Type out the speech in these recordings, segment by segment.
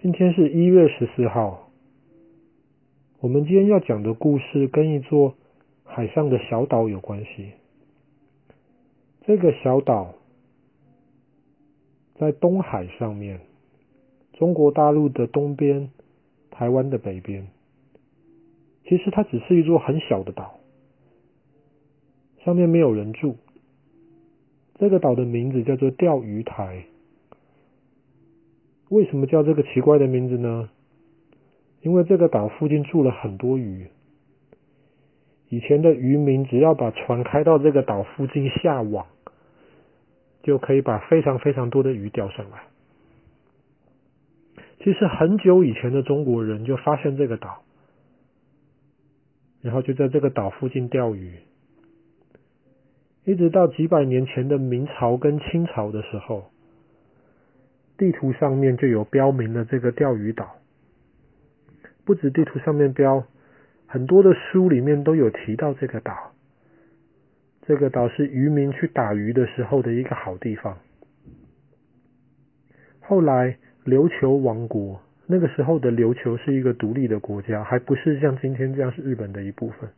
今天是一月十四号。我们今天要讲的故事跟一座海上的小岛有关系。这个小岛在东海上面，中国大陆的东边，台湾的北边。其实它只是一座很小的岛，上面没有人住。这个岛的名字叫做钓鱼台。为什么叫这个奇怪的名字呢？因为这个岛附近住了很多鱼。以前的渔民只要把船开到这个岛附近下网，就可以把非常非常多的鱼钓上来。其实很久以前的中国人就发现这个岛，然后就在这个岛附近钓鱼，一直到几百年前的明朝跟清朝的时候。地图上面就有标明了这个钓鱼岛，不止地图上面标，很多的书里面都有提到这个岛。这个岛是渔民去打鱼的时候的一个好地方。后来琉球王国，那个时候的琉球是一个独立的国家，还不是像今天这样是日本的一部分。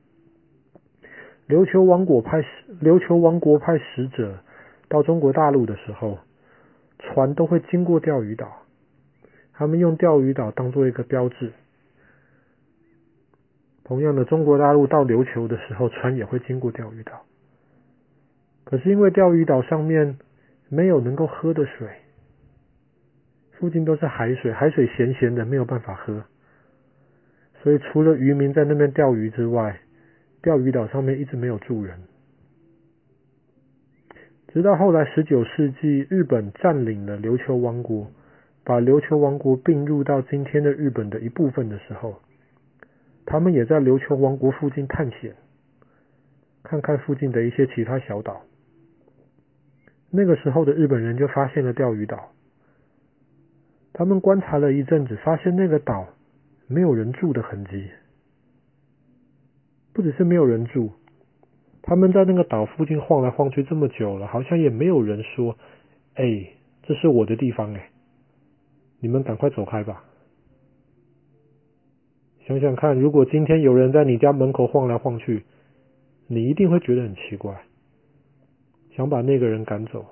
琉球王国派使，琉球王国派使者到中国大陆的时候。船都会经过钓鱼岛，他们用钓鱼岛当做一个标志。同样的，中国大陆到琉球的时候，船也会经过钓鱼岛。可是因为钓鱼岛上面没有能够喝的水，附近都是海水，海水咸咸的，没有办法喝。所以除了渔民在那边钓鱼之外，钓鱼岛上面一直没有住人。直到后来，十九世纪，日本占领了琉球王国，把琉球王国并入到今天的日本的一部分的时候，他们也在琉球王国附近探险，看看附近的一些其他小岛。那个时候的日本人就发现了钓鱼岛，他们观察了一阵子，发现那个岛没有人住的痕迹，不只是没有人住。他们在那个岛附近晃来晃去这么久了，好像也没有人说：“哎，这是我的地方哎，你们赶快走开吧。”想想看，如果今天有人在你家门口晃来晃去，你一定会觉得很奇怪，想把那个人赶走。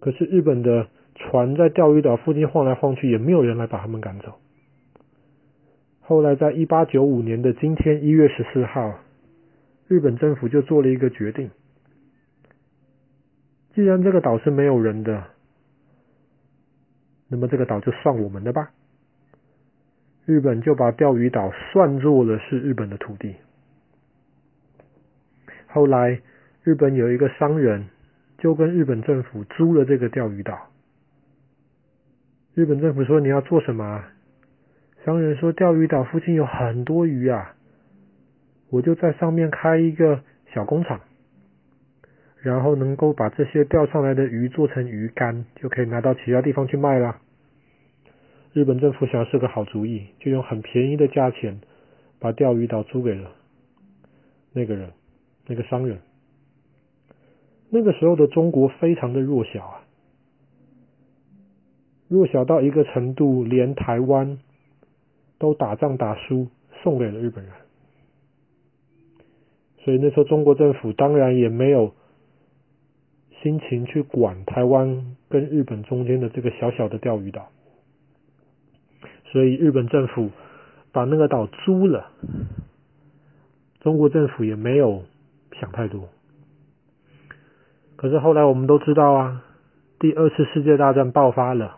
可是日本的船在钓鱼岛附近晃来晃去，也没有人来把他们赶走。后来在一八九五年的今天一月十四号。日本政府就做了一个决定，既然这个岛是没有人的，那么这个岛就算我们的吧。日本就把钓鱼岛算作了是日本的土地。后来，日本有一个商人就跟日本政府租了这个钓鱼岛。日本政府说：“你要做什么？”商人说：“钓鱼岛附近有很多鱼啊。”我就在上面开一个小工厂，然后能够把这些钓上来的鱼做成鱼干，就可以拿到其他地方去卖了。日本政府想是个好主意，就用很便宜的价钱把钓鱼岛租给了那个人，那个商人。那个时候的中国非常的弱小啊，弱小到一个程度，连台湾都打仗打输，送给了日本人。所以那时候中国政府当然也没有心情去管台湾跟日本中间的这个小小的钓鱼岛，所以日本政府把那个岛租了，中国政府也没有想太多。可是后来我们都知道啊，第二次世界大战爆发了，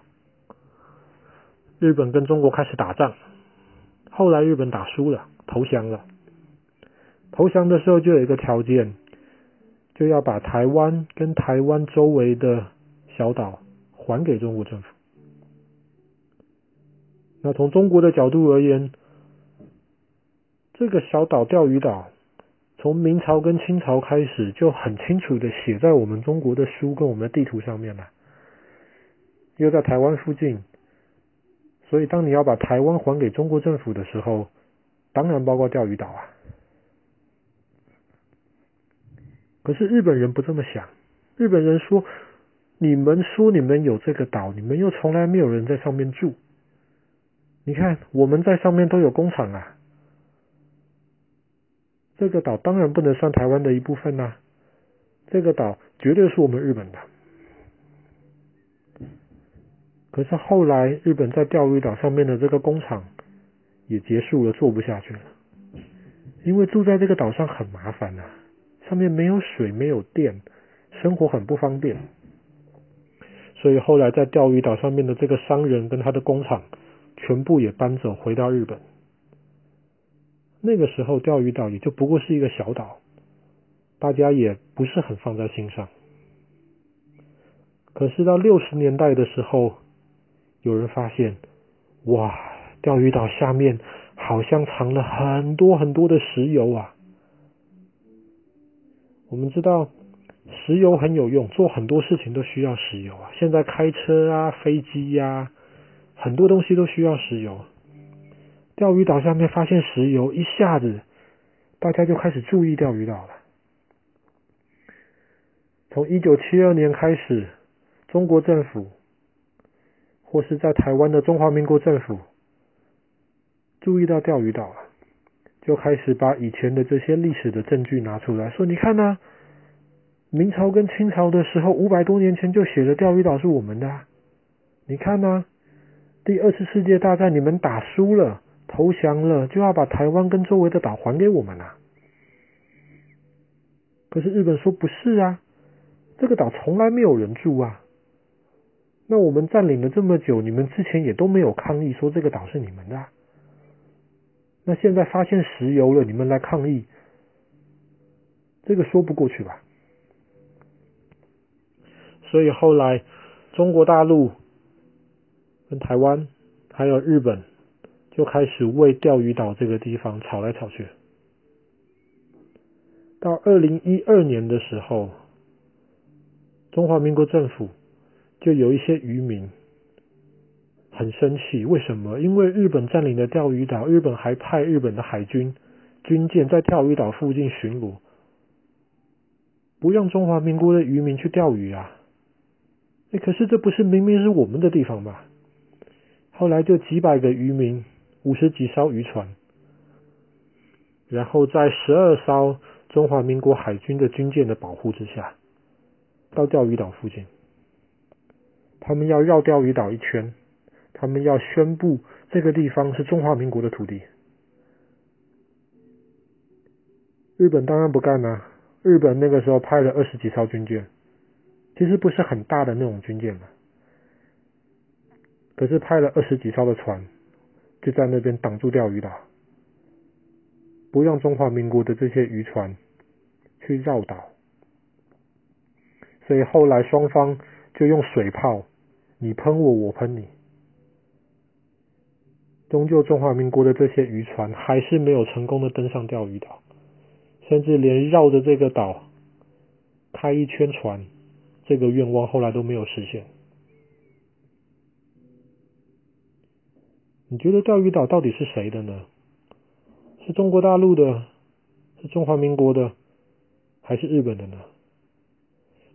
日本跟中国开始打仗，后来日本打输了，投降了。投降的时候就有一个条件，就要把台湾跟台湾周围的小岛还给中国政府。那从中国的角度而言，这个小岛钓鱼岛，从明朝跟清朝开始就很清楚的写在我们中国的书跟我们的地图上面了，又在台湾附近，所以当你要把台湾还给中国政府的时候，当然包括钓鱼岛啊。可是日本人不这么想，日本人说：“你们说你们有这个岛，你们又从来没有人在上面住，你看我们在上面都有工厂啊，这个岛当然不能算台湾的一部分呐，这个岛绝对是我们日本的。可是后来日本在钓鱼岛上面的这个工厂也结束了，做不下去了，因为住在这个岛上很麻烦啊，上面没有水，没有电，生活很不方便。所以后来在钓鱼岛上面的这个商人跟他的工厂全部也搬走，回到日本。那个时候钓鱼岛也就不过是一个小岛，大家也不是很放在心上。可是到六十年代的时候，有人发现，哇，钓鱼岛下面好像藏了很多很多的石油啊！我们知道。石油很有用，做很多事情都需要石油啊。现在开车啊、飞机呀、很多东西都需要石油。钓鱼岛下面发现石油，一下子大家就开始注意钓鱼岛了。从一九七二年开始，中国政府或是在台湾的中华民国政府注意到钓鱼岛了，就开始把以前的这些历史的证据拿出来说：“你看呢、？”明朝跟清朝的时候，五百多年前就写了钓鱼岛是我们的。你看呢？第二次世界大战你们打输了，投降了，就要把台湾跟周围的岛还给我们啊。可是日本说不是啊，这个岛从来没有人住啊。那我们占领了这么久，你们之前也都没有抗议说这个岛是你们的。那现在发现石油了，你们来抗议，这个说不过去吧？所以后来，中国大陆跟台湾还有日本就开始为钓鱼岛这个地方吵来吵去。到二零一二年的时候，中华民国政府就有一些渔民很生气，为什么？因为日本占领了钓鱼岛，日本还派日本的海军军舰在钓鱼岛附近巡逻，不让中华民国的渔民去钓鱼啊。哎，可是这不是明明是我们的地方吗？后来就几百个渔民，五十几艘渔船，然后在十二艘中华民国海军的军舰的保护之下，到钓鱼岛附近，他们要绕钓鱼岛一圈，他们要宣布这个地方是中华民国的土地。日本当然不干啊，日本那个时候派了二十几艘军舰。其实不是很大的那种军舰嘛，可是派了二十几艘的船，就在那边挡住钓鱼岛，不让中华民国的这些渔船去绕岛。所以后来双方就用水炮，你喷我，我喷你。终究中华民国的这些渔船还是没有成功的登上钓鱼岛，甚至连绕着这个岛开一圈船。这个愿望后来都没有实现。你觉得钓鱼岛到底是谁的呢？是中国大陆的，是中华民国的，还是日本的呢？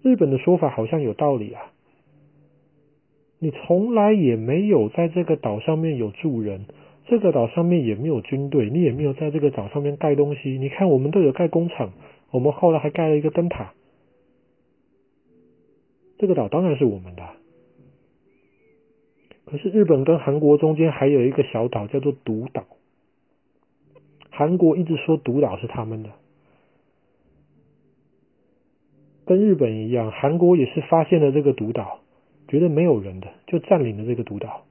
日本的说法好像有道理啊。你从来也没有在这个岛上面有住人，这个岛上面也没有军队，你也没有在这个岛上面盖东西。你看，我们都有盖工厂，我们后来还盖了一个灯塔。这个岛当然是我们的，可是日本跟韩国中间还有一个小岛叫做独岛，韩国一直说独岛是他们的，跟日本一样，韩国也是发现了这个独岛，觉得没有人的，就占领了这个独岛。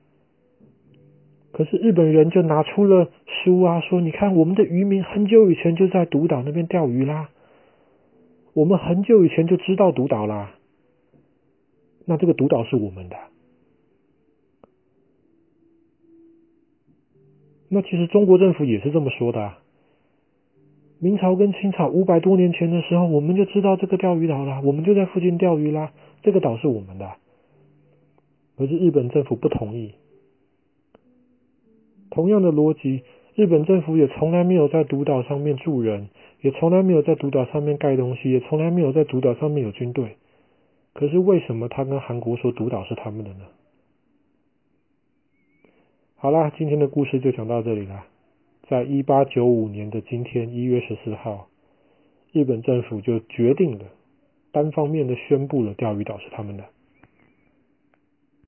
可是日本人就拿出了书啊，说你看我们的渔民很久以前就在独岛那边钓鱼啦，我们很久以前就知道独岛啦。那这个独岛是我们的。那其实中国政府也是这么说的啊。明朝跟清朝五百多年前的时候，我们就知道这个钓鱼岛了，我们就在附近钓鱼啦。这个岛是我们的。可是日本政府不同意。同样的逻辑，日本政府也从来没有在独岛上面住人，也从来没有在独岛上面盖东西，也从来没有在独岛上面有军队。可是为什么他跟韩国说独岛是他们的呢？好啦，今天的故事就讲到这里了。在一八九五年的今天，一月十四号，日本政府就决定了，单方面的宣布了钓鱼岛是他们的。